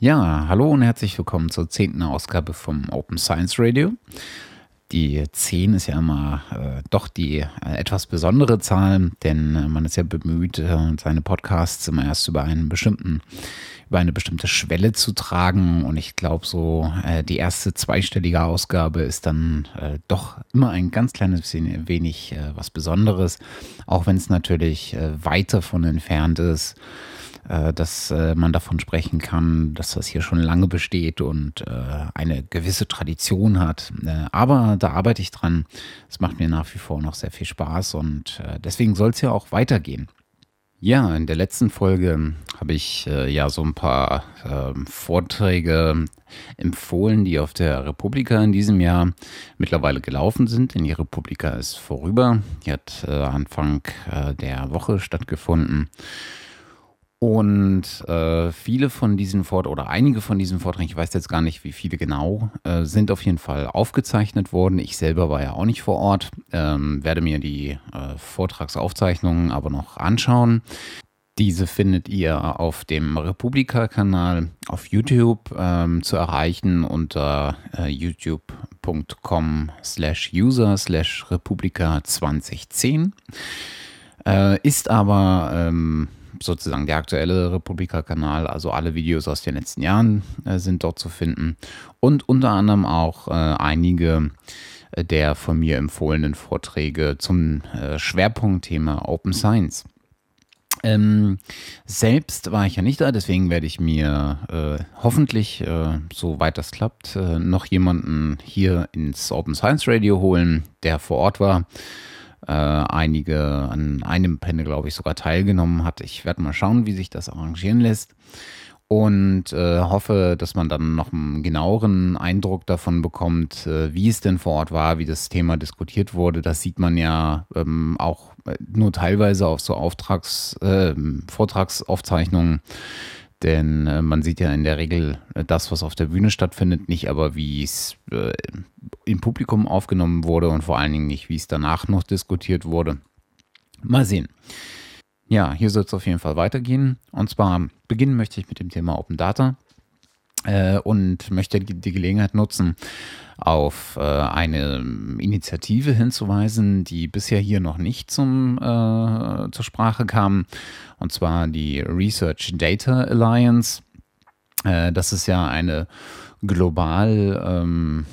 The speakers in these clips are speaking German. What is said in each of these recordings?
Ja, hallo und herzlich willkommen zur zehnten Ausgabe vom Open Science Radio. Die 10 ist ja immer äh, doch die äh, etwas besondere Zahl, denn äh, man ist ja bemüht, äh, seine Podcasts immer erst über einen bestimmten, über eine bestimmte Schwelle zu tragen. Und ich glaube, so äh, die erste zweistellige Ausgabe ist dann äh, doch immer ein ganz kleines bisschen wenig was Besonderes, auch wenn es natürlich weit davon entfernt ist dass äh, man davon sprechen kann, dass das hier schon lange besteht und äh, eine gewisse Tradition hat. aber da arbeite ich dran. Es macht mir nach wie vor noch sehr viel Spaß und deswegen soll es ja auch weitergehen. Ja, in der letzten Folge habe ich äh, ja so ein paar äh, Vorträge empfohlen, die auf der Republika in diesem Jahr mittlerweile gelaufen sind, denn die Republika ist vorüber. Die hat äh, Anfang der Woche stattgefunden. Und äh, viele von diesen Vorträgen oder einige von diesen Vorträgen, ich weiß jetzt gar nicht, wie viele genau, äh, sind auf jeden Fall aufgezeichnet worden. Ich selber war ja auch nicht vor Ort, ähm, werde mir die äh, Vortragsaufzeichnungen aber noch anschauen. Diese findet ihr auf dem Republika-Kanal auf YouTube ähm, zu erreichen unter äh, youtube.com slash user slash Republika 2010. Äh, ist aber ähm, sozusagen der aktuelle Republika-Kanal. Also alle Videos aus den letzten Jahren äh, sind dort zu finden. Und unter anderem auch äh, einige äh, der von mir empfohlenen Vorträge zum äh, Schwerpunktthema Open Science. Ähm, selbst war ich ja nicht da, deswegen werde ich mir äh, hoffentlich, äh, soweit das klappt, äh, noch jemanden hier ins Open Science Radio holen, der vor Ort war äh, einige an einem Panel, glaube ich, sogar teilgenommen hat. Ich werde mal schauen, wie sich das arrangieren lässt. Und äh, hoffe, dass man dann noch einen genaueren Eindruck davon bekommt, äh, wie es denn vor Ort war, wie das Thema diskutiert wurde. Das sieht man ja ähm, auch äh, nur teilweise auf so Auftrags, äh, Vortragsaufzeichnungen denn äh, man sieht ja in der Regel äh, das, was auf der Bühne stattfindet, nicht aber, wie es im Publikum aufgenommen wurde und vor allen Dingen nicht, wie es danach noch diskutiert wurde. Mal sehen. Ja, hier soll es auf jeden Fall weitergehen. Und zwar beginnen möchte ich mit dem Thema Open Data äh, und möchte die, Gelegenheit nutzen, auf äh, eine Initiative hinzuweisen, die bisher hier noch nicht zum, äh, zur Sprache kam, und zwar die Research Data Alliance. Äh, das ist ja eine global ähm,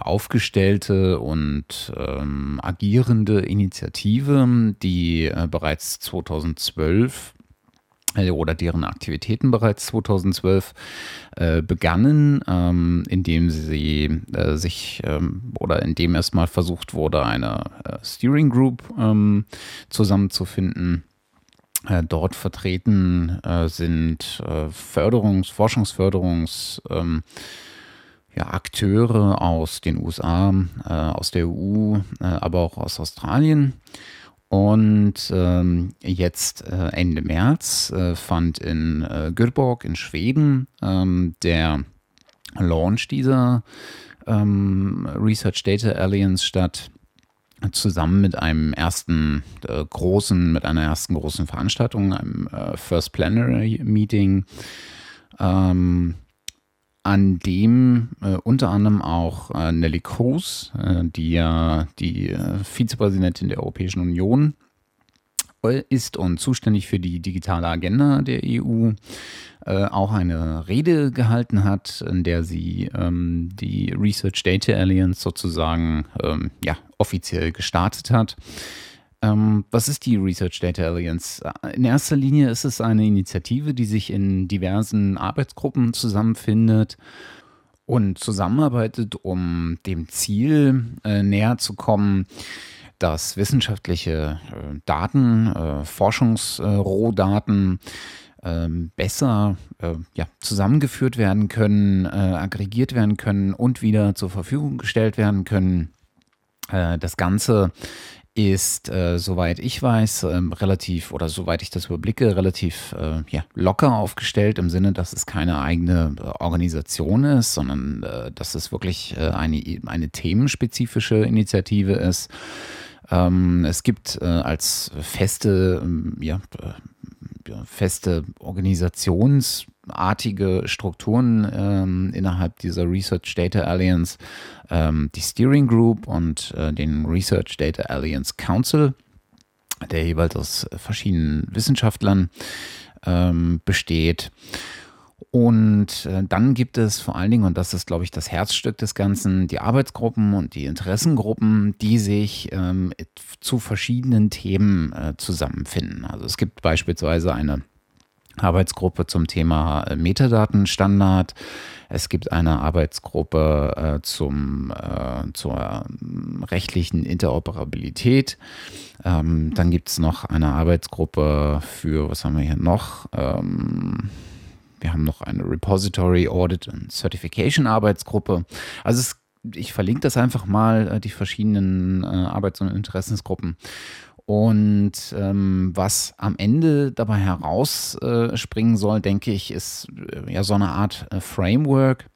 aufgestellte und ähm, agierende Initiative, die äh, bereits 2012 äh, oder deren Aktivitäten bereits 2012 äh, begannen, ähm, indem sie äh, sich ähm, oder indem erstmal versucht wurde, eine äh, Steering Group ähm, zusammenzufinden. Dort vertreten sind Förderungs-, Forschungsförderungs- ähm, ja, Akteure aus den USA, aus der EU, aber auch aus Australien. Und ähm, jetzt äh, Ende März äh, fand in äh, Göteborg in Schweden ähm, der Launch dieser ähm, Research Data Alliance statt, zusammen mit einem ersten äh, großen, mit einer ersten großen Veranstaltung, einem äh, First Plenary Meeting. Ähm, an dem äh, unter anderem auch äh, Nelly Kroes, äh, die ja die äh, Vizepräsidentin der Europäischen Union äh, ist und zuständig für die digitale Agenda der EU, äh, auch eine Rede gehalten hat, in der sie ähm, die Research Data Alliance sozusagen ähm, ja, offiziell gestartet hat. Ähm, was ist die Research Data Alliance? In erster Linie ist es eine Initiative, die sich in diversen Arbeitsgruppen zusammenfindet und zusammenarbeitet, um dem Ziel äh, näher zu kommen, dass wissenschaftliche äh, Daten, äh, Forschungsrohdaten ähm, besser äh, ja, zusammengeführt werden können, äh, aggregiert werden können und wieder zur Verfügung gestellt werden können. Äh, das Ganze ist, äh, soweit ich weiß, äh, relativ oder soweit ich das überblicke, relativ äh, ja, locker aufgestellt im Sinne, dass es keine eigene äh, Organisation ist, sondern äh, dass es wirklich äh, eine, eine themenspezifische Initiative ist. Ähm, es gibt als feste, ähm, ja, feste Organisations- artige Strukturen ähm, innerhalb dieser Research Data Alliance, ähm, die Steering Group und äh, den Research Data Alliance Council, der jeweils aus verschiedenen Wissenschaftlern ähm, besteht. Und äh, dann gibt es vor allen Dingen, und das ist, glaube ich, das Herzstück des Ganzen, die Arbeitsgruppen und die Interessengruppen, die sich ähm, zu verschiedenen Themen äh, zusammenfinden. Also es gibt beispielsweise eine Arbeitsgruppe zum Thema äh, Metadatenstandard. Es gibt eine Arbeitsgruppe äh, zum, äh, zur ähm, rechtlichen Interoperabilität. Ähm, dann gibt es noch eine Arbeitsgruppe für, was haben wir hier noch? Ähm, wir haben noch eine Repository Audit und Certification Arbeitsgruppe. Also es, ich verlinke das einfach mal, äh, die verschiedenen äh, Arbeits- und Interessensgruppen. Und ähm, was am Ende dabei herausspringen äh, soll, denke ich, ist äh, ja so eine Art äh, Framework,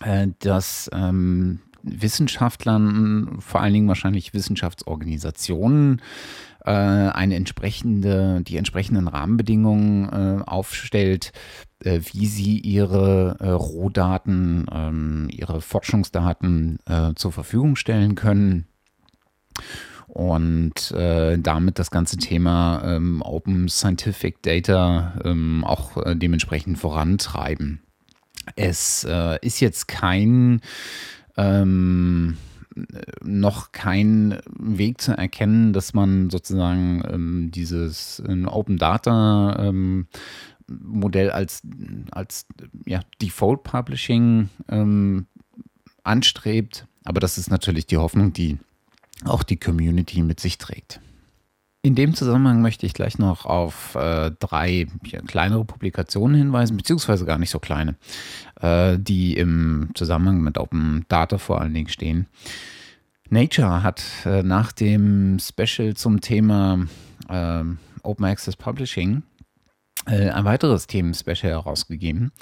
äh, das ähm, Wissenschaftlern, vor allen Dingen wahrscheinlich Wissenschaftsorganisationen, äh, eine entsprechende, die entsprechenden Rahmenbedingungen äh, aufstellt, wie sie ihre Rohdaten, ähm, ihre Forschungsdaten zur Verfügung stellen können und äh, damit das ganze Thema ähm, Open Scientific Data ähm, auch äh, dementsprechend vorantreiben. Es äh, ist jetzt kein ähm, noch kein Weg zu erkennen, dass man sozusagen ähm, dieses äh, Open Data ähm, Modell als, als ja, Default Publishing ähm, anstrebt. Aber das ist natürlich die Hoffnung, die auch die Community mit sich trägt. In dem Zusammenhang möchte ich gleich noch auf äh, drei kleinere Publikationen hinweisen, beziehungsweise gar nicht so kleine, äh, die im Zusammenhang mit Open Data vor allen Dingen stehen. Nature hat äh, nach dem Special zum Thema ähm, Open Access Publishing äh, ein weiteres Themen-Special herausgegeben.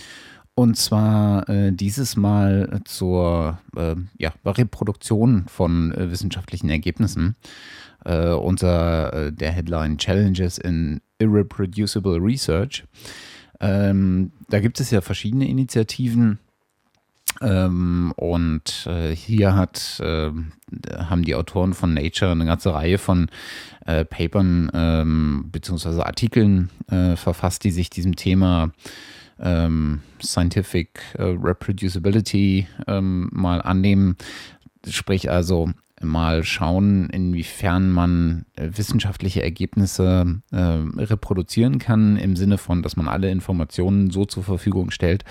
Und zwar äh, dieses Mal zur äh, ja, Reproduktion von äh, wissenschaftlichen Ergebnissen äh, unter äh, der Headline Challenges in Irreproducible Research. Ähm, da gibt es ja verschiedene Initiativen. Ähm, und äh, hier hat, haben die Autoren von Nature eine ganze Reihe von Papern ähm, bzw. Artikeln verfasst, die sich diesem Thema äh, ähm, Scientific äh, Reproducibility ähm, mal annehmen. Sprich also mal schauen, inwiefern man äh, wissenschaftliche Ergebnisse äh, reproduzieren kann, im Sinne von, dass man alle Informationen so zur Verfügung stellt,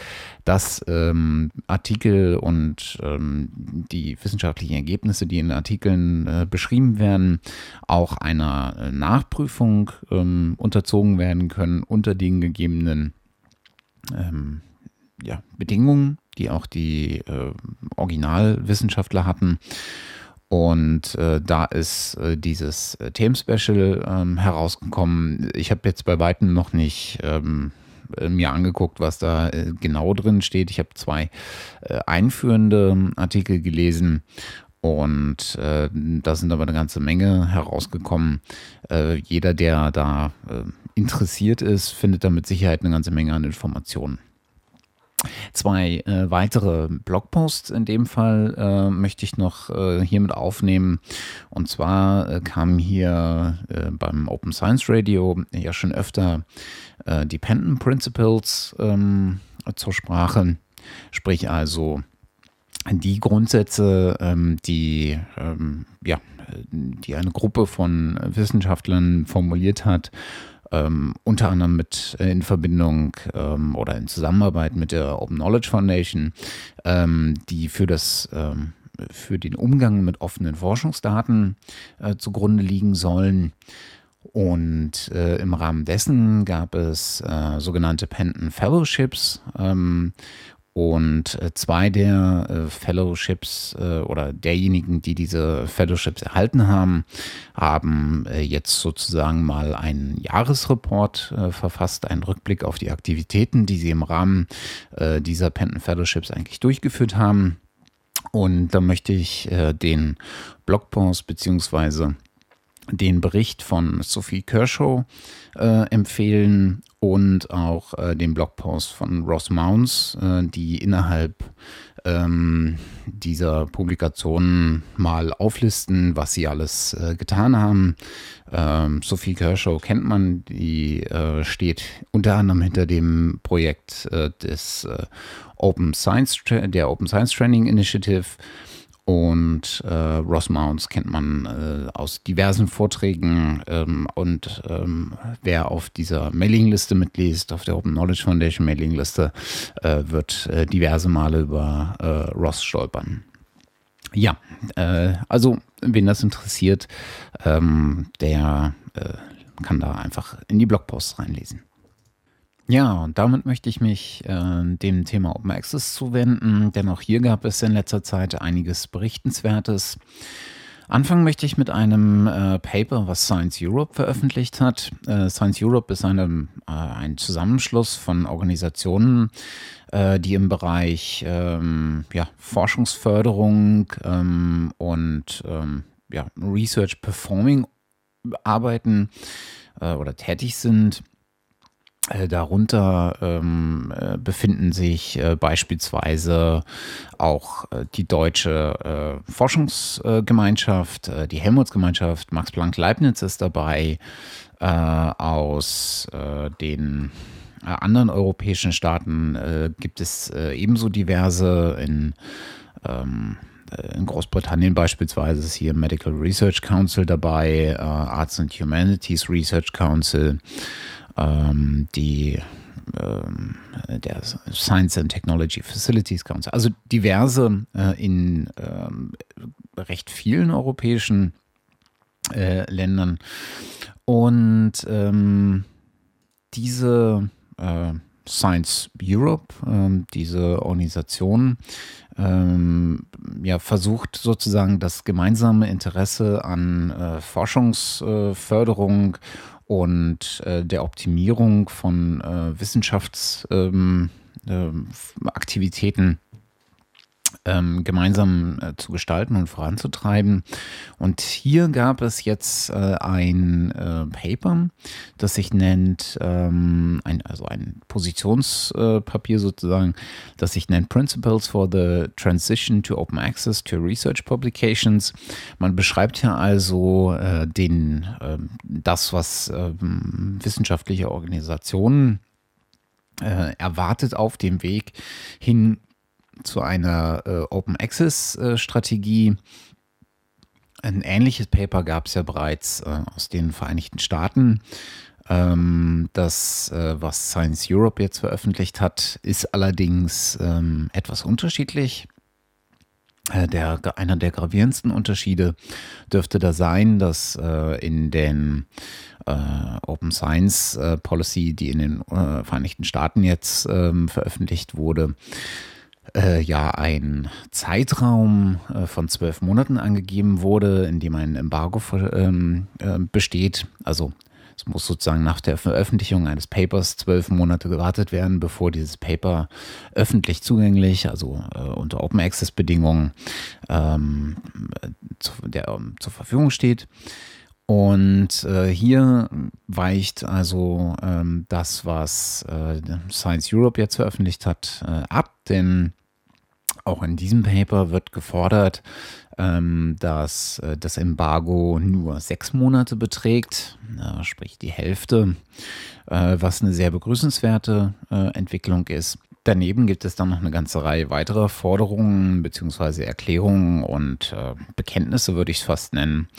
dass ähm, Artikel und ähm, die wissenschaftlichen Ergebnisse, die in Artikeln äh, beschrieben werden, auch einer äh, Nachprüfung ähm, unterzogen werden können unter den gegebenen ähm, ja, Bedingungen, die auch die äh, Originalwissenschaftler hatten. Und äh, da ist äh, dieses äh, Themenspecial ähm, herausgekommen. Ich habe jetzt bei weitem noch nicht ähm, äh, mir angeguckt, was da äh, genau drin steht. Ich habe zwei äh, einführende Artikel gelesen und da sind aber eine ganze Menge herausgekommen. Jeder, der da äh, interessiert ist, findet da mit Sicherheit eine ganze Menge an Informationen. Zwei äh, weitere Blogposts in dem Fall äh, möchte ich noch äh, hiermit aufnehmen. Und zwar äh, kamen hier äh, beim Open Science Radio ja schon öfter äh, Dependent Principles ähm, zur Sprache. Sprich also die Grundsätze, ähm, die, ähm, ja, die eine Gruppe von Wissenschaftlern formuliert hat, ähm, unter anderem mit äh, in Verbindung ähm, oder in Zusammenarbeit mit der Open Knowledge Foundation, ähm, die für das ähm, für den Umgang mit offenen Forschungsdaten äh, zugrunde liegen sollen. Und äh, im Rahmen dessen gab es äh, sogenannte Penton Fellowships, ähm, und äh, zwei der äh, Fellowships äh, oder derjenigen, die diese Fellowships erhalten haben, haben jetzt sozusagen mal einen Jahresreport verfasst, einen Rückblick auf die Aktivitäten, die sie im Rahmen dieser Penton Fellowships eigentlich durchgeführt haben. Und da möchte ich den Blogpost beziehungsweise den Bericht von Sophie Kershaw äh, empfehlen und auch äh, den Blogpost von Ross Mounds, äh, die innerhalb ähm, dieser Publikationen mal auflisten, was sie alles äh, getan haben. Ähm, Sophie Kershaw kennt man, die äh, steht unter anderem hinter dem Projekt äh, des Open Science, der Open Science Training Initiative. Und äh, Ross Mounds kennt man äh, aus diversen Vorträgen. Ähm, und ähm, wer auf dieser Mailingliste mitliest, auf der Open Knowledge Foundation Mailingliste, äh, wird äh, diverse Male über äh, Ross stolpern. Ja, äh, also wen das interessiert, ähm, der kann da einfach in die Blogposts reinlesen. Ja, und damit möchte ich mich äh, dem Thema Open Access zuwenden, denn auch hier gab es in letzter Zeit einiges Berichtenswertes. Anfangen möchte ich mit einem äh, Paper, was Science Europe veröffentlicht hat. Äh, Science Europe ist eine, äh, ein Zusammenschluss von Organisationen, äh, die im Bereich ähm, ja, Forschungsförderung ähm, und ähm, ja, Research Performing arbeiten äh, oder tätig sind. Äh, darunter ähm, äh, befinden sich äh, beispielsweise auch äh, die deutsche äh, Forschungsgemeinschaft, äh, die Helmholtz-Gemeinschaft, Max Planck Leibniz ist dabei, aus den anderen europäischen Staaten gibt es ebenso diverse in ähm, in Großbritannien beispielsweise ist hier Medical Research Council dabei, Arts and Humanities Research Council, ähm, die ähm, der Science and Technology Facilities Council, also diverse äh, in ähm, recht vielen europäischen äh, Ländern. Und ähm, diese äh, Science Europe, ähm, diese Organisation, ähm, ja, versucht sozusagen das gemeinsame Interesse an äh, Forschungsförderung und äh, der Optimierung von äh, Wissenschaftsaktivitäten ähm, ähm, gemeinsam äh, zu gestalten und voranzutreiben. Und hier gab es jetzt äh, ein äh, Paper, das sich nennt, ähm, ein, also ein Positionspapier sozusagen, das sich nennt Principles for the Transition to Open Access to Research Publications. Man beschreibt hier also äh, den, ähm, das, was ähm, wissenschaftliche Organisationen äh, erwartet auf dem Weg hin zu einer äh, Open Access äh, Strategie. Ein ähnliches Paper gab es ja bereits äh, aus den Vereinigten Staaten. Ähm, das, äh, was Science Europe jetzt veröffentlicht hat, ist allerdings ähm, etwas unterschiedlich. Äh, der, einer der gravierendsten Unterschiede dürfte da sein, dass äh, in den Open Science Policy, die in den Vereinigten Staaten jetzt ähm, veröffentlicht wurde, äh, ja ein Zeitraum äh, von zwölf Monaten angegeben wurde, in dem ein Embargo ähm, äh, besteht. Also es muss sozusagen nach der Veröffentlichung eines Papers zwölf Monate gewartet werden, bevor dieses Paper öffentlich zugänglich, also äh, unter Open Access Bedingungen ähm, zu, der, um, zur Verfügung steht. Und äh, hier weicht also ähm, das, was äh, Science Europe jetzt veröffentlicht hat, äh, ab, denn auch in diesem Paper wird gefordert, ähm, dass äh, das Embargo nur sechs Monate beträgt, sprich die Hälfte, äh, was eine sehr begrüßenswerte äh, Entwicklung ist. Daneben gibt es dann noch eine ganze Reihe weiterer Forderungen bzw. Erklärungen und Bekenntnisse, würde ich es fast nennen,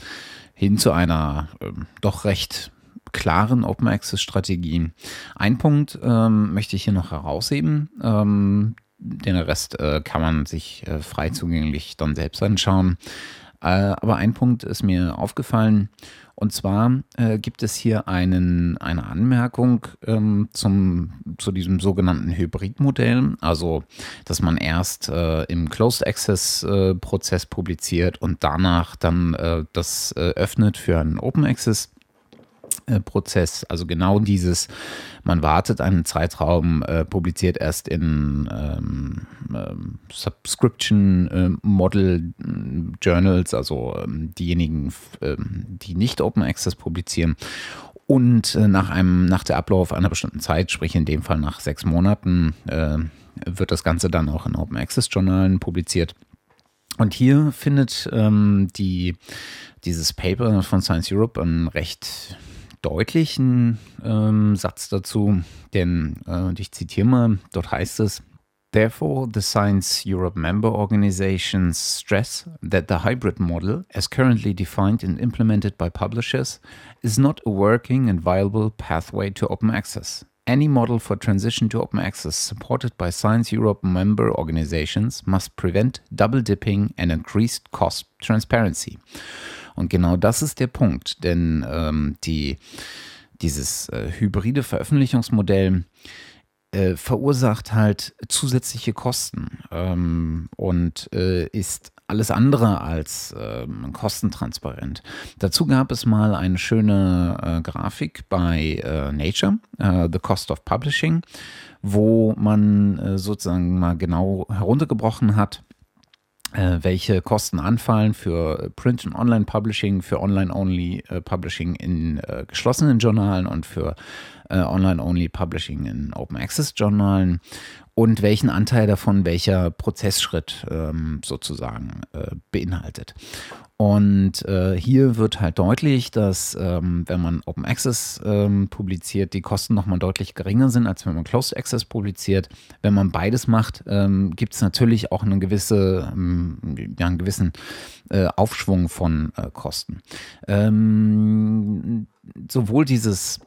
hin zu einer ähm, doch recht klaren Open Access Strategie. Ein Punkt ähm, möchte ich hier noch herausheben. Ähm, den Rest äh, kann man sich äh, frei zugänglich dann selbst anschauen. Äh, aber ein Punkt ist mir aufgefallen. Und zwar äh, gibt es hier einen, eine Anmerkung ähm, zum, zu diesem sogenannten Hybridmodell. Also, dass man erst äh, im Closed Access äh, publiziert und danach dann das öffnet für einen Open Access äh, Prozess. Also genau dieses, man wartet einen Zeitraum, äh, publiziert erst in ähm, ähm, Subscription äh, Model Journals, also ähm, diejenigen, ähm, die nicht Open Access publizieren. Und äh, nach einem, nach der Ablauf einer bestimmten Zeit, sprich in dem Fall nach sechs Monaten, äh, wird das Ganze dann auch in Open Access Journalen publiziert. Und hier findet ähm, die, dieses Paper von Science Europe einen recht deutlichen ähm, Satz dazu, denn äh, ich zitiere mal, dort heißt es, Therefore, the Science Europe member organizations stress that the hybrid model, as currently defined and implemented by publishers, is not a working and viable pathway to open access. Any model for transition to open access supported by Science Europe member organizations must prevent double dipping and increased cost transparency. Und genau das ist der Punkt, denn ähm, die, dieses äh, hybride Veröffentlichungsmodell äh, verursacht halt zusätzliche Kosten ähm, und äh, ist alles andere als ähm, kostentransparent. Dazu gab es mal eine schöne äh, Grafik bei äh, Nature, äh, The Cost of Publishing, wo man äh, sozusagen mal genau heruntergebrochen hat, welche Kosten anfallen für Print- und Online-Publishing, für Online-Only-Publishing in äh, geschlossenen Journalen und für äh, Online-Only-Publishing in Open-Access-Journalen und welchen Anteil davon welcher Prozessschritt ähm, sozusagen äh, beinhaltet. Und äh, hier wird halt deutlich, dass ähm, wenn man Open Access ähm, publiziert, die Kosten nochmal deutlich geringer sind, als wenn man Closed Access publiziert. Wenn man beides macht, ähm, gibt es natürlich auch eine gewisse, ähm, ja, einen gewissen äh, Aufschwung von äh, Kosten. Ähm, sowohl dieses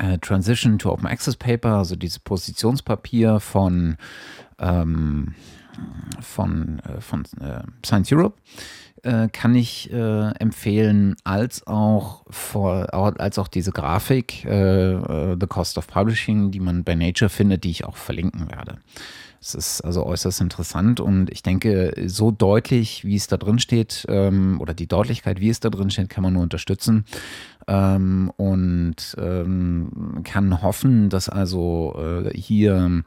äh, Transition to Open Access Paper, also dieses Positionspapier von, ähm, von, äh, von äh, Science Europe, äh, kann ich äh, empfehlen, als auch, vor, als auch diese Grafik, The Cost of Publishing, die man bei Nature findet, die ich auch verlinken werde. Es ist also äußerst interessant und ich denke, so deutlich, wie es da drin steht, ähm, oder die Deutlichkeit, wie es da drin steht, kann man nur unterstützen ähm, und ähm, kann hoffen, dass also äh, hier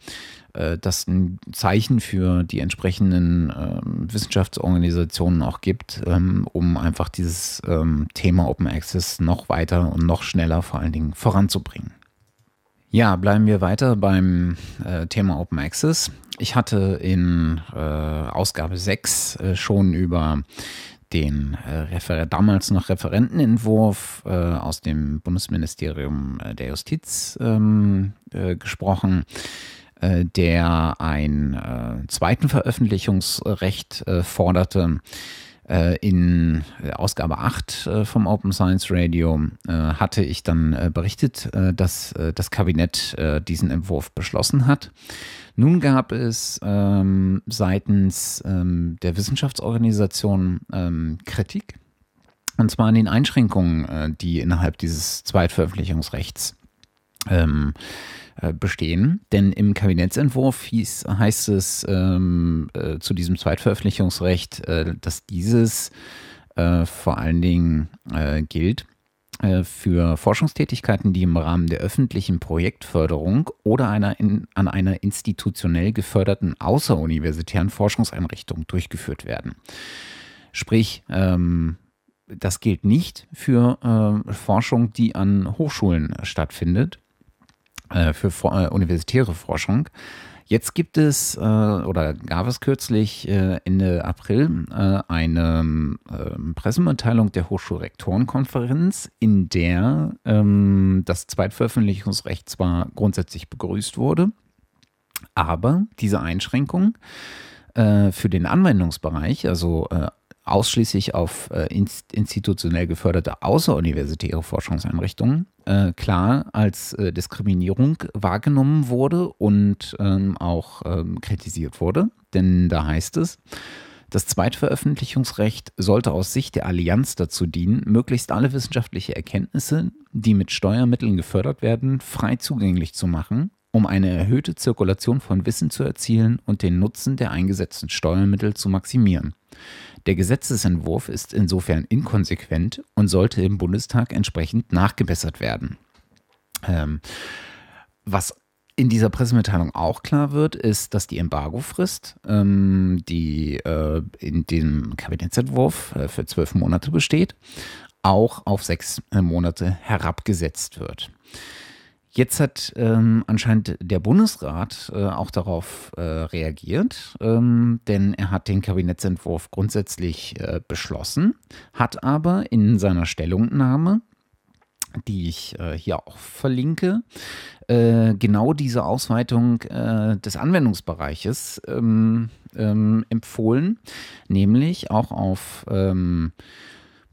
äh, das ein Zeichen für die entsprechenden äh, Wissenschaftsorganisationen auch gibt, ähm, um einfach dieses ähm, Thema Open Access noch weiter und noch schneller vor allen Dingen voranzubringen. Ja, bleiben wir weiter beim äh, Thema Open Access. Ich hatte in äh, Ausgabe 6 äh, schon über den äh, damals noch Referentenentwurf äh, aus dem Bundesministerium äh, der Justiz ähm, äh, gesprochen, äh, der ein äh, zweiten Veröffentlichungsrecht forderte. In Ausgabe 8 vom Open Science Radio hatte ich dann berichtet, dass das Kabinett diesen Entwurf beschlossen hat. Nun gab es ähm, seitens ähm, der Wissenschaftsorganisation ähm, Kritik, und zwar an den Einschränkungen, äh, die innerhalb dieses Zweitveröffentlichungsrechts äh, bestehen. Denn im Kabinettsentwurf hieß, heißt es ähm, äh, zu diesem Zweitveröffentlichungsrecht, äh, dass dieses äh, vor allen Dingen äh, gilt äh, für Forschungstätigkeiten, die im Rahmen der öffentlichen Projektförderung oder einer in, an einer institutionell geförderten außeruniversitären Forschungseinrichtung durchgeführt werden. Sprich, ähm, das gilt nicht für äh, Forschung, die an Hochschulen stattfindet, äh, für äh, universitäre Forschung. Jetzt gibt es äh, oder gab es kürzlich äh, Ende April äh, eine äh, Pressemitteilung der Hochschulrektorenkonferenz, in der ähm, das Zweitveröffentlichungsrecht zwar grundsätzlich begrüßt wurde, aber diese Einschränkung äh, für den Anwendungsbereich, also äh, ausschließlich auf äh, institutionell geförderte außeruniversitäre Forschungseinrichtungen äh, klar als äh, Diskriminierung wahrgenommen wurde und ähm, auch ähm, kritisiert wurde. Denn da heißt es, das Zweitveröffentlichungsrecht sollte aus Sicht der Allianz dazu dienen, möglichst alle wissenschaftliche Erkenntnisse, die mit Steuermitteln gefördert werden, frei zugänglich zu machen, um eine erhöhte Zirkulation von Wissen zu erzielen und den Nutzen der eingesetzten Steuermittel zu maximieren. Der Gesetzesentwurf ist insofern inkonsequent und sollte im Bundestag entsprechend nachgebessert werden. Ähm, was in dieser Pressemitteilung auch klar wird, ist, dass die Embargofrist, ähm, die äh, in dem Kabinettsentwurf äh, für zwölf Monate besteht, auch auf sechs Monate herabgesetzt wird. Jetzt hat ähm, anscheinend der Bundesrat äh, auch darauf äh, reagiert, ähm, denn er hat den Kabinettsentwurf grundsätzlich äh, beschlossen, hat aber in seiner Stellungnahme, die ich äh, hier auch verlinke, äh, genau diese Ausweitung äh, des Anwendungsbereiches ähm, ähm empfohlen, nämlich auch auf ähm,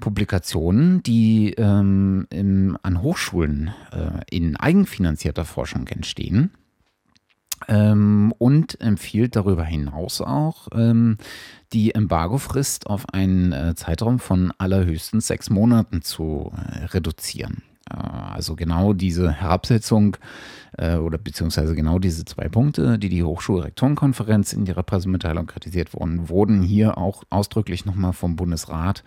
Publikationen, die ähm, im, an Hochschulen äh, in eigenfinanzierter Forschung entstehen. Ähm, und empfiehlt darüber hinaus auch ähm, die Embargofrist auf einen äh, Zeitraum von allerhöchstens sechs Monaten zu äh, reduzieren. Äh, also genau diese Herabsetzung äh, oder beziehungsweise genau diese zwei Punkte, die die Hochschulrektorenkonferenz in ihrer Pressemitteilung kritisiert wurden, wurden hier auch ausdrücklich nochmal vom Bundesrat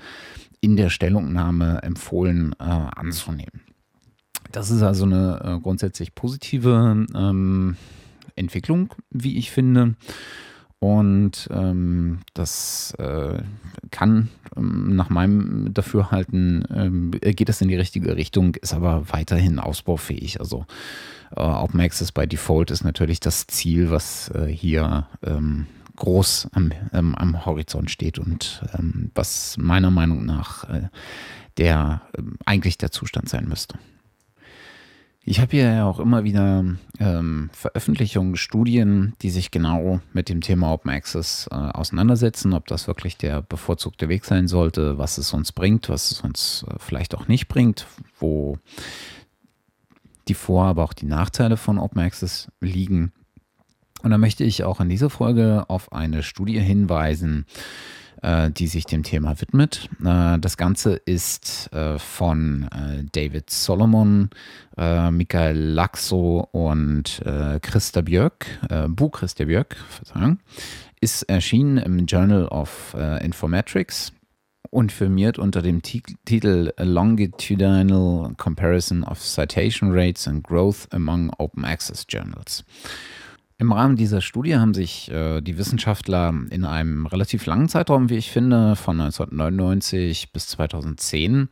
in der Stellungnahme empfohlen äh, anzunehmen. Das ist also eine äh, grundsätzlich positive ähm, Entwicklung, wie ich finde. Und ähm, das äh, kann ähm, nach meinem Dafürhalten, ähm, geht das in die richtige Richtung, ist aber weiterhin ausbaufähig. Also äh, Open Access by Default ist natürlich das Ziel, was äh, hier ähm, groß am, ähm, am Horizont steht und ähm, was meiner Meinung nach äh, der eigentlich der Zustand sein müsste. Ich habe hier ja auch immer wieder ähm, Veröffentlichungen, Studien, die sich genau mit dem Thema Open Access äh, auseinandersetzen, ob das wirklich der bevorzugte Weg sein sollte, was es uns bringt, was es uns äh, vielleicht auch nicht bringt, wo die Vor-, aber auch die Nachteile von Open Access liegen. Und da möchte ich auch in dieser Folge auf eine Studie hinweisen, die sich dem Thema widmet. Äh, das Ganze ist äh, von David Solomon, Michael Laxo und Christa Björk, Bu Christa Björk, Verzeihung, ist erschienen im Journal of Informatics und firmiert unter dem Titel Longitudinal Comparison of Citation Rates and Growth Among Open Access Journals. Im Rahmen dieser Studie haben sich äh, die Wissenschaftler in einem relativ langen Zeitraum, wie ich finde, von 1999 bis 2010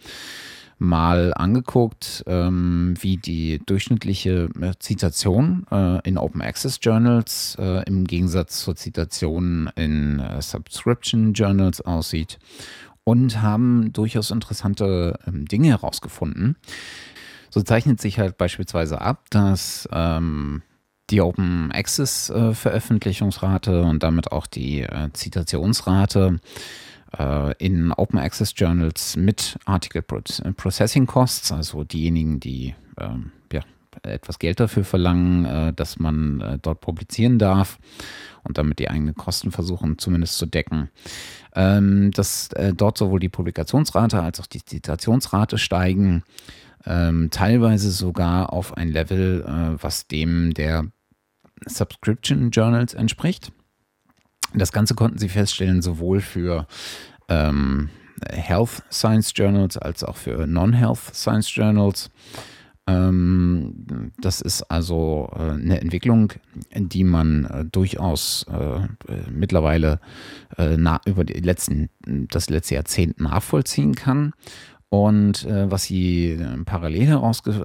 mal angeguckt, ähm, wie die durchschnittliche äh, Zitation äh, in Open Access Journals äh, im Gegensatz zur Zitation in äh, Subscription Journals aussieht und haben durchaus interessante ähm, Dinge herausgefunden. So zeichnet sich halt beispielsweise ab, dass ähm, die Open Access äh, Veröffentlichungsrate und damit auch die äh, Zitationsrate äh, in Open Access Journals mit Article Processing Costs, also diejenigen, die ähm, ja, etwas Geld dafür verlangen, äh, dass man äh, dort publizieren darf und damit die eigenen Kosten versuchen zumindest zu decken. Ähm, dass äh, dort sowohl die Publikationsrate als auch die Zitationsrate steigen. Ähm, teilweise sogar auf ein Level, äh, was dem der Subscription Journals entspricht. Das Ganze konnten sie feststellen, sowohl für ähm, Health Science Journals als auch für Non-Health Science Journals. Ähm, das ist also äh, eine Entwicklung, die man äh, durchaus äh, mittlerweile äh, über die letzten, das letzte Jahrzehnt nachvollziehen kann. Und äh, was sie äh, parallel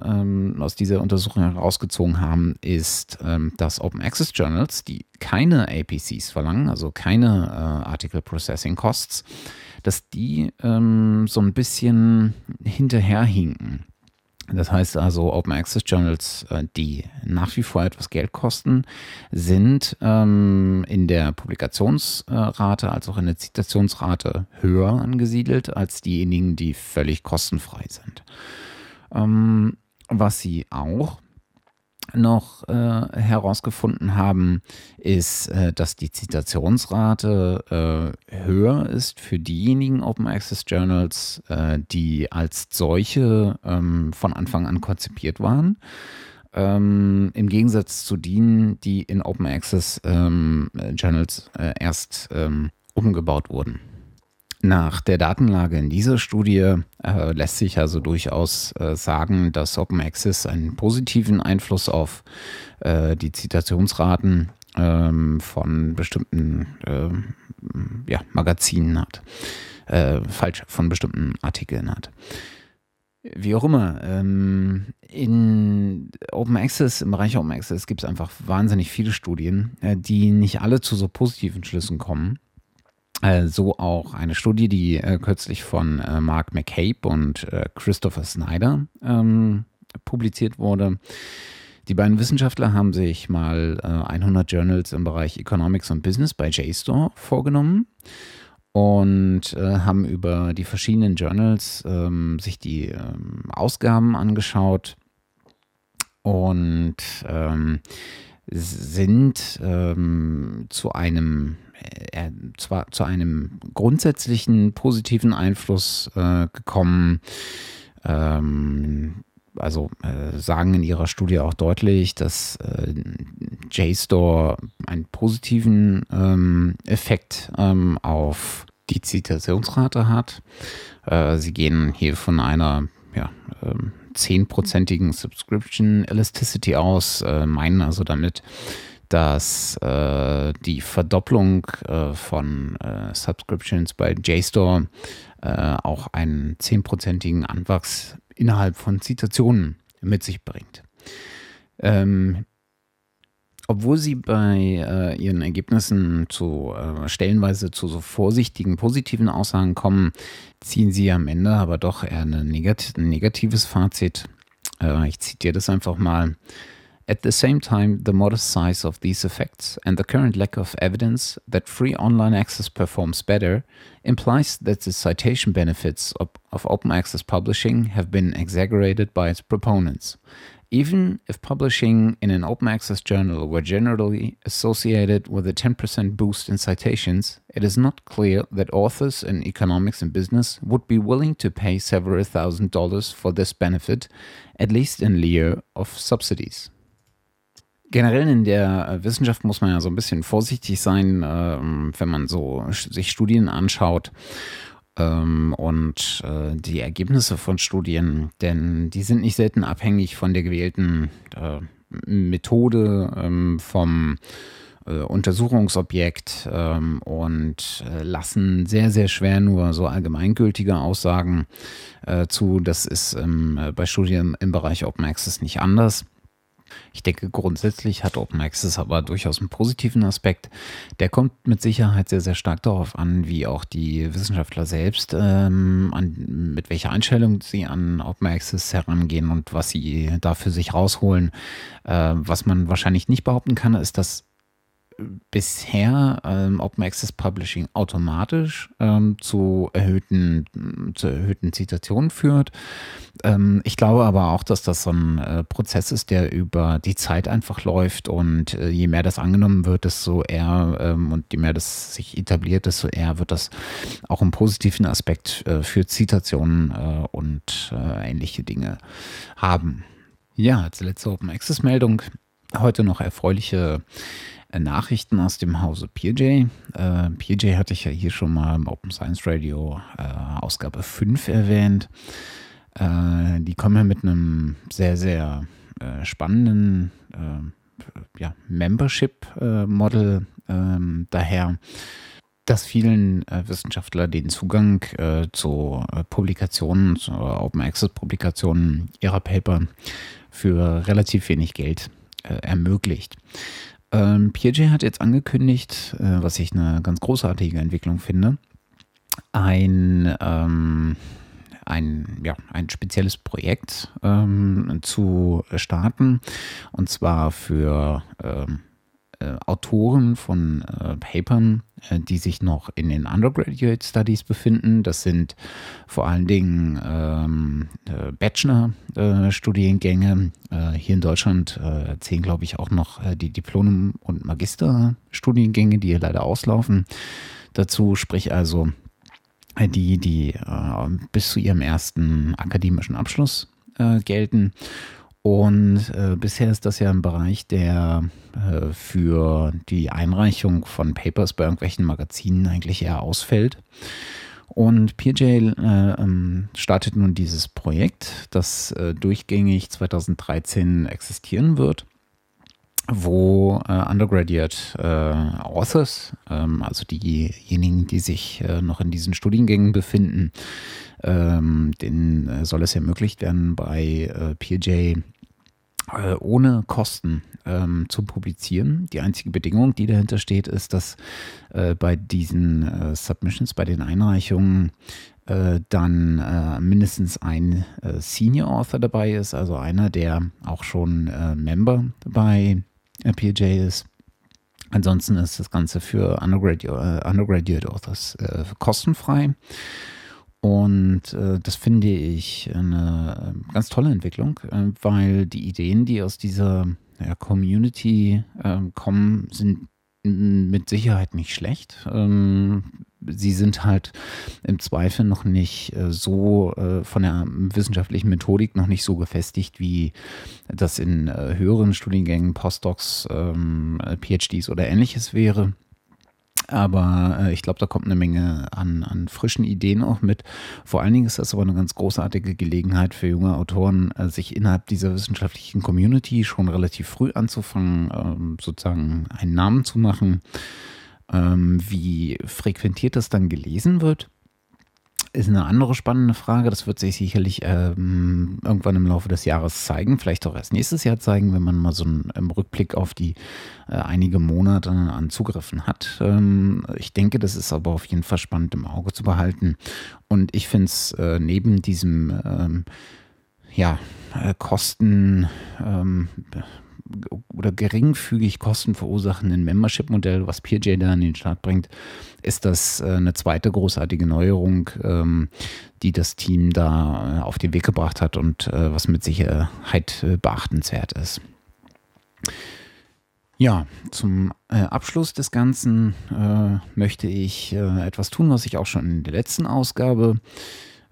ähm, aus dieser Untersuchung herausgezogen haben, ist, ähm, dass Open Access Journals, die keine APCs verlangen, also keine äh, Article Processing Costs, dass die ähm, so ein bisschen hinterherhinken. Das heißt also, Open Access Journals, äh, die nach wie vor etwas Geld kosten, sind ähm, in der Publikationsrate als auch in der Zitationsrate höher angesiedelt als diejenigen, die völlig kostenfrei sind. Ähm, was sie auch noch äh, herausgefunden haben, ist, äh, dass die Zitationsrate äh, höher ist für diejenigen Open Access Journals, äh, die als solche ähm, von Anfang an konzipiert waren. Ähm, Im Gegensatz zu denen, die in Open Access ähm, Journals äh, erst ähm, umgebaut wurden. Nach der Datenlage in dieser Studie äh, lässt sich also durchaus äh, sagen, dass Open Access einen positiven Einfluss auf äh, die Zitationsraten ähm, von bestimmten ähm, ja, Magazinen hat. Äh, falsch, von bestimmten Artikeln hat. Wie auch immer, ähm, in Open Access, im Bereich Open Access gibt es einfach wahnsinnig viele Studien, äh, die nicht alle zu so positiven Schlüssen kommen. Äh, so auch eine Studie, die äh, kürzlich von äh, Mark McCabe und äh, Christopher Snyder ähm, publiziert wurde. Die beiden Wissenschaftler haben sich mal 100 Journals im Bereich Economics und Business bei JSTOR vorgenommen und äh, haben über die verschiedenen Journals ähm, sich die ähm, Ausgaben angeschaut und ähm, sind zu einem äh, zwar zu einem grundsätzlichen positiven Einfluss äh, gekommen. Ähm, also äh, sagen in ihrer Studie auch deutlich, dass äh, JSTOR einen positiven ähm, Effekt ähm, auf die Zitationsrate hat. Äh, sie gehen hier von einer ja, ähm, zehnprozentigen Subscription Elasticity aus, äh, meinen also damit, dass äh, die Verdopplung äh, von äh, Subscriptions bei JSTOR äh, auch einen zehnprozentigen Anwachs innerhalb von Zitationen mit sich bringt. Ähm, obwohl sie bei äh, ihren Ergebnissen zu äh, stellenweise zu so vorsichtigen positiven Aussagen kommen, ziehen sie am Ende aber doch eher negat ein negatives Fazit. Ich zitiere das einfach mal. At the same time, the modest size of these effects and the current lack of evidence that free online access performs better implies that the citation benefits of, of open access publishing have been exaggerated by its proponents. Even if publishing in an open access journal were generally associated with a 10% boost in citations, it is not clear that authors in economics and business would be willing to pay several thousand dollars for this benefit, at least in lieu of subsidies. Generell in der Wissenschaft muss man ja so ein bisschen vorsichtig sein, ähm, wenn man so sich Studien anschaut ähm, und äh, die Ergebnisse von Studien, denn die sind nicht selten abhängig von der gewählten äh, Methode, ähm, vom äh, Untersuchungsobjekt ähm, und äh, lassen sehr, sehr schwer nur so allgemeingültige Aussagen äh, zu. Das ist bei Studien im Bereich Open Access nicht anders. Ich denke, grundsätzlich hat Open Access aber durchaus einen positiven Aspekt. Der kommt mit Sicherheit sehr, sehr stark darauf an, wie auch die Wissenschaftler selbst, ähm, an, mit welcher Einstellung sie an Open Access herangehen und was sie da für sich rausholen. Äh, was man wahrscheinlich nicht behaupten kann, ist, dass bisher ähm, Open Access Publishing automatisch ähm, zu erhöhten, zu erhöhten Zitationen führt. Ähm, ich glaube aber auch, dass das so ein äh, Prozess ist, der über die Zeit einfach läuft und äh, je mehr das angenommen wird, desto eher ähm, und je mehr das sich etabliert, desto eher wird das auch einen positiven Aspekt äh, für Zitationen äh, und äh, ähnliche Dinge haben. Ja, als letzte Open Access Meldung heute noch erfreuliche Nachrichten aus dem Hause PJ. Äh, PJ hatte ich ja hier schon mal im Open Science Radio äh, Ausgabe 5 erwähnt. Äh, die kommen ja mit einem sehr, sehr äh, spannenden äh, ja, Membership-Model ähm, daher dass vielen äh, Wissenschaftler den Zugang äh, zu äh, Publikationen, zu Open Access Publikationen ihrer Paper für relativ wenig Geld ermöglicht. Ähm, PJ hat jetzt angekündigt, äh, was ich eine ganz großartige Entwicklung finde, ein, ähm, ein, ja, ein spezielles Projekt ähm, zu starten. Und zwar für ähm, äh, Autoren von äh, Papern, äh, die sich noch in den Undergraduate Studies befinden. Das sind vor allen Dingen ähm, äh, Bachelor-Studiengänge. Äh, hier in Deutschland äh, zählen, glaube ich, auch noch die Diplom- und Magisterstudiengänge, die hier leider auslaufen. Dazu sprich also die, die bis zu ihrem ersten akademischen Abschluss gelten und äh, bisher ist das ja ein Bereich, der äh, für die Einreichung von Papers bei irgendwelchen Magazinen eigentlich eher ausfällt. Und PJ äh, ähm, startet nun dieses Projekt, das äh, durchgängig 2013 existieren wird, wo äh, Undergraduate äh, Authors, ähm, also diejenigen, die sich noch in diesen Studiengängen befinden, ähm, äh, soll es ermöglicht werden, bei PJ ohne Kosten ähm, zu publizieren. Die einzige Bedingung, die dahinter steht, ist, dass äh, bei diesen äh, Submissions, bei den Einreichungen äh, dann äh, mindestens ein äh, Senior Author dabei ist, also einer, der auch schon äh, Member bei PJ ist. Ansonsten ist das Ganze für Undergraduate, Undergraduate Authors kostenfrei. Und äh, das finde ich eine ganz tolle Entwicklung, äh, weil die Ideen, die aus dieser ja, Community äh, kommen, sind mit Sicherheit nicht schlecht. Ähm, sie sind halt im Zweifel noch nicht äh, so äh, von der wissenschaftlichen Methodik noch nicht so gefestigt, wie das in äh, höheren Studiengängen, Postdocs, ähm, PhDs oder ähnliches wäre. Aber äh, ich glaube, da kommt eine Menge an, an frischen Ideen auch mit. Vor allen Dingen ist das aber eine ganz großartige Gelegenheit für junge Autoren, äh, sich innerhalb dieser wissenschaftlichen Community schon relativ früh anzufangen, ähm, sozusagen einen Namen zu machen. Ähm, wie frequentiert das dann gelesen wird, ist eine andere spannende Frage. Das wird sich sicherlich ähm, irgendwann im Laufe des Jahres zeigen, vielleicht auch erst nächstes Jahr zeigen, wenn man mal so einen, einen Rückblick auf die äh, einige Monate an Zugriffen hat. Ähm, ich denke, das ist aber auf jeden Fall spannend im Auge zu behalten. Und ich finde es äh, neben diesem ähm, ja, äh, Kosten ähm, oder geringfügig Kosten verursachenden Membership-Modell, was PeerJ da an den Start bringt, ist das äh, eine zweite großartige Neuerung, ähm, die das Team da äh, auf den Weg gebracht hat und äh, was mit Sicherheit beachtenswert ist. Ja, zum Abschluss des Ganzen möchte ich etwas tun, was ich auch schon in der letzten Ausgabe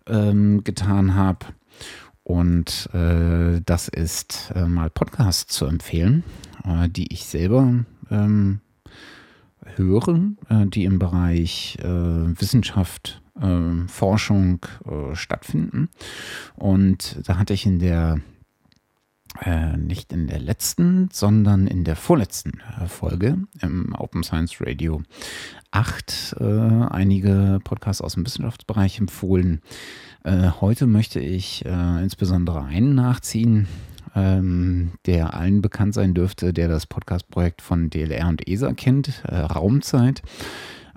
ähm, getan habe. Und äh, das ist äh, mal Podcasts zu empfehlen, äh, die ich selber ähm, höre, äh, die im Bereich äh, Wissenschaft, äh, Forschung stattfinden. Und da hatte ich in der nicht in der letzten, sondern in der vorletzten Folge im Open Science Radio 8 einige Podcasts aus dem Wissenschaftsbereich empfohlen. Äh, heute möchte ich äh, insbesondere einen nachziehen, ähm, der allen bekannt sein dürfte, der das Podcast-Projekt von DLR und ESA kennt, äh, Raumzeit.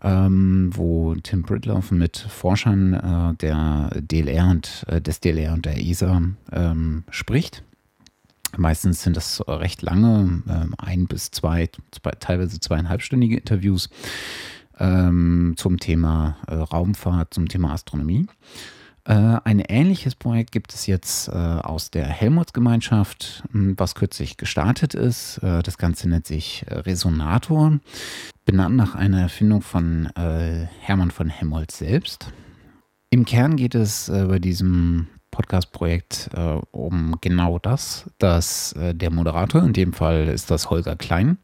Ähm, wo Tim Britloff mit Forschern äh, der DLR und äh, des DLR und der ESA ähm, spricht. Meistens sind das recht lange, ähm, ein bis zwei, zwei, teilweise zweieinhalbstündige Interviews ähm, zum Thema äh, Raumfahrt, zum Thema Astronomie. Äh, ein ähnliches Projekt gibt es jetzt äh, aus der Helmholtz-Gemeinschaft, hm, was kürzlich gestartet ist. Äh, das Ganze nennt sich Resonator, benannt nach einer Erfindung von Hermann von Helmholtz selbst. Im Kern geht es bei diesem Podcast-Projekt um genau das, dass der Moderator, in dem Fall ist das Holger Klein,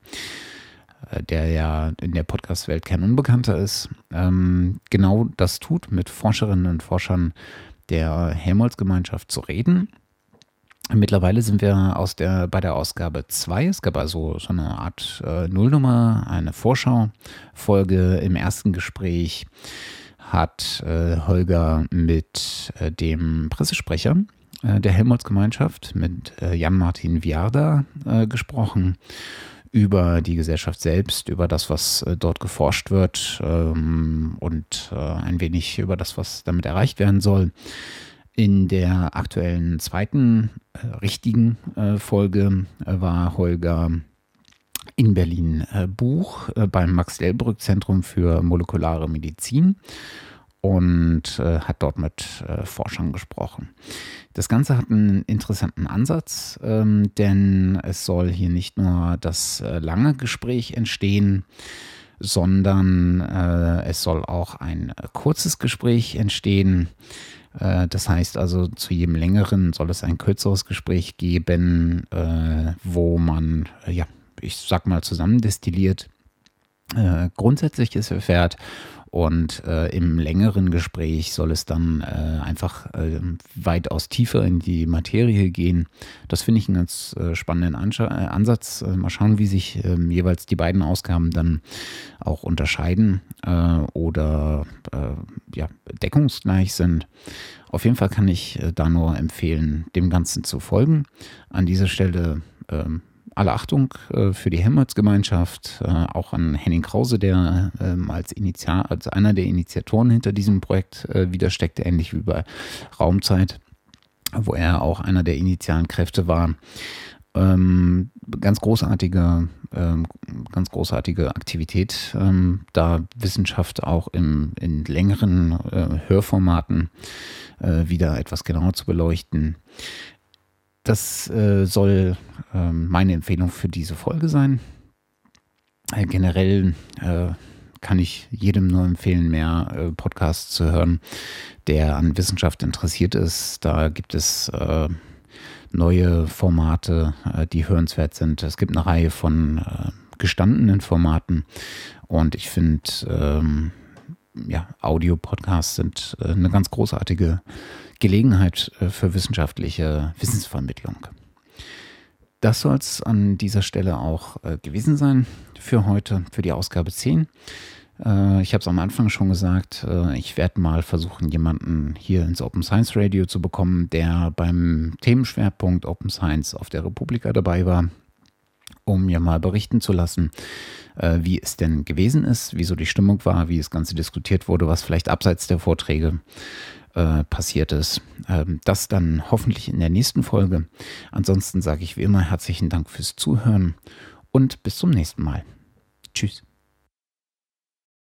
äh, der ja in der Podcast-Welt kein Unbekannter ist, ähm, genau das tut, mit Forscherinnen und Forschern der Helmholtz-Gemeinschaft zu reden. Mittlerweile sind wir aus der, bei der Ausgabe 2. Es gab also so eine Art äh, Nullnummer, eine Vorschau-Folge. Im ersten Gespräch hat äh, Holger mit äh, dem Pressesprecher äh, der Helmholtz-Gemeinschaft, mit äh, Jan-Martin Viarda, gesprochen über die Gesellschaft selbst, über das, was äh, dort geforscht wird ähm, und äh, ein wenig über das, was damit erreicht werden soll. In der aktuellen zweiten äh, richtigen äh, Folge äh, war Holger in Berlin äh, Buch beim Max-Delbrück-Zentrum für molekulare Medizin und äh, hat dort mit äh, Forschern gesprochen. Das Ganze hat einen interessanten Ansatz, ähm, denn es soll hier nicht nur das äh, lange Gespräch entstehen, sondern äh, es soll auch ein äh, kurzes Gespräch entstehen. Äh, das heißt also, zu jedem längeren soll es ein kürzeres Gespräch geben, wo man, ja, ich sag mal, zusammendestilliert äh, Grundsätzliches erfährt. Und äh, im längeren Gespräch soll es dann äh, einfach äh, weitaus tiefer in die Materie gehen. Das finde ich einen ganz äh, spannenden Anscha äh, Ansatz. Äh, mal schauen, wie sich ähm, jeweils die beiden Ausgaben dann auch unterscheiden oder ja, deckungsgleich sind. Auf jeden Fall kann ich da nur empfehlen, dem Ganzen zu folgen. An dieser Stelle ähm, alle Achtung äh, für die Helmholtz-Gemeinschaft, äh, auch an Henning Krause, der ähm, als, als einer der Initiatoren hinter diesem Projekt äh, wieder ähnlich wie bei Raumzeit, wo er auch einer der initialen Kräfte war. Ähm, ganz großartige, ähm, ganz großartige Aktivität, ähm, da Wissenschaft auch im, in längeren äh, Hörformaten äh, wieder etwas genauer zu beleuchten. Das äh, soll äh, meine Empfehlung für diese Folge sein. Äh, generell äh, kann ich jedem nur empfehlen, mehr äh, Podcasts zu hören, der an Wissenschaft interessiert ist. Da gibt es äh, neue Formate, die hörenswert sind. Es gibt eine Reihe von gestandenen Formaten und ich finde, ähm, ja, Audio-Podcasts sind eine ganz großartige Gelegenheit äh, für wissenschaftliche Wissensvermittlung. Das soll es an dieser Stelle auch äh, gewesen sein für heute, für die Ausgabe 10. Äh, ich habe es am Anfang schon gesagt, ich werde mal versuchen, jemanden hier ins Open Science Radio zu bekommen, der beim Themenschwerpunkt Open Science auf der Republika dabei war, um mir mal berichten zu lassen, wie es denn gewesen ist, wieso die Stimmung war, wie das Ganze diskutiert wurde, was vielleicht abseits der Vorträge äh, passiert ist. Ähm, das dann hoffentlich in der nächsten Folge. Ansonsten sage ich wie immer herzlichen Dank fürs Zuhören und bis zum nächsten Mal. Tschüss.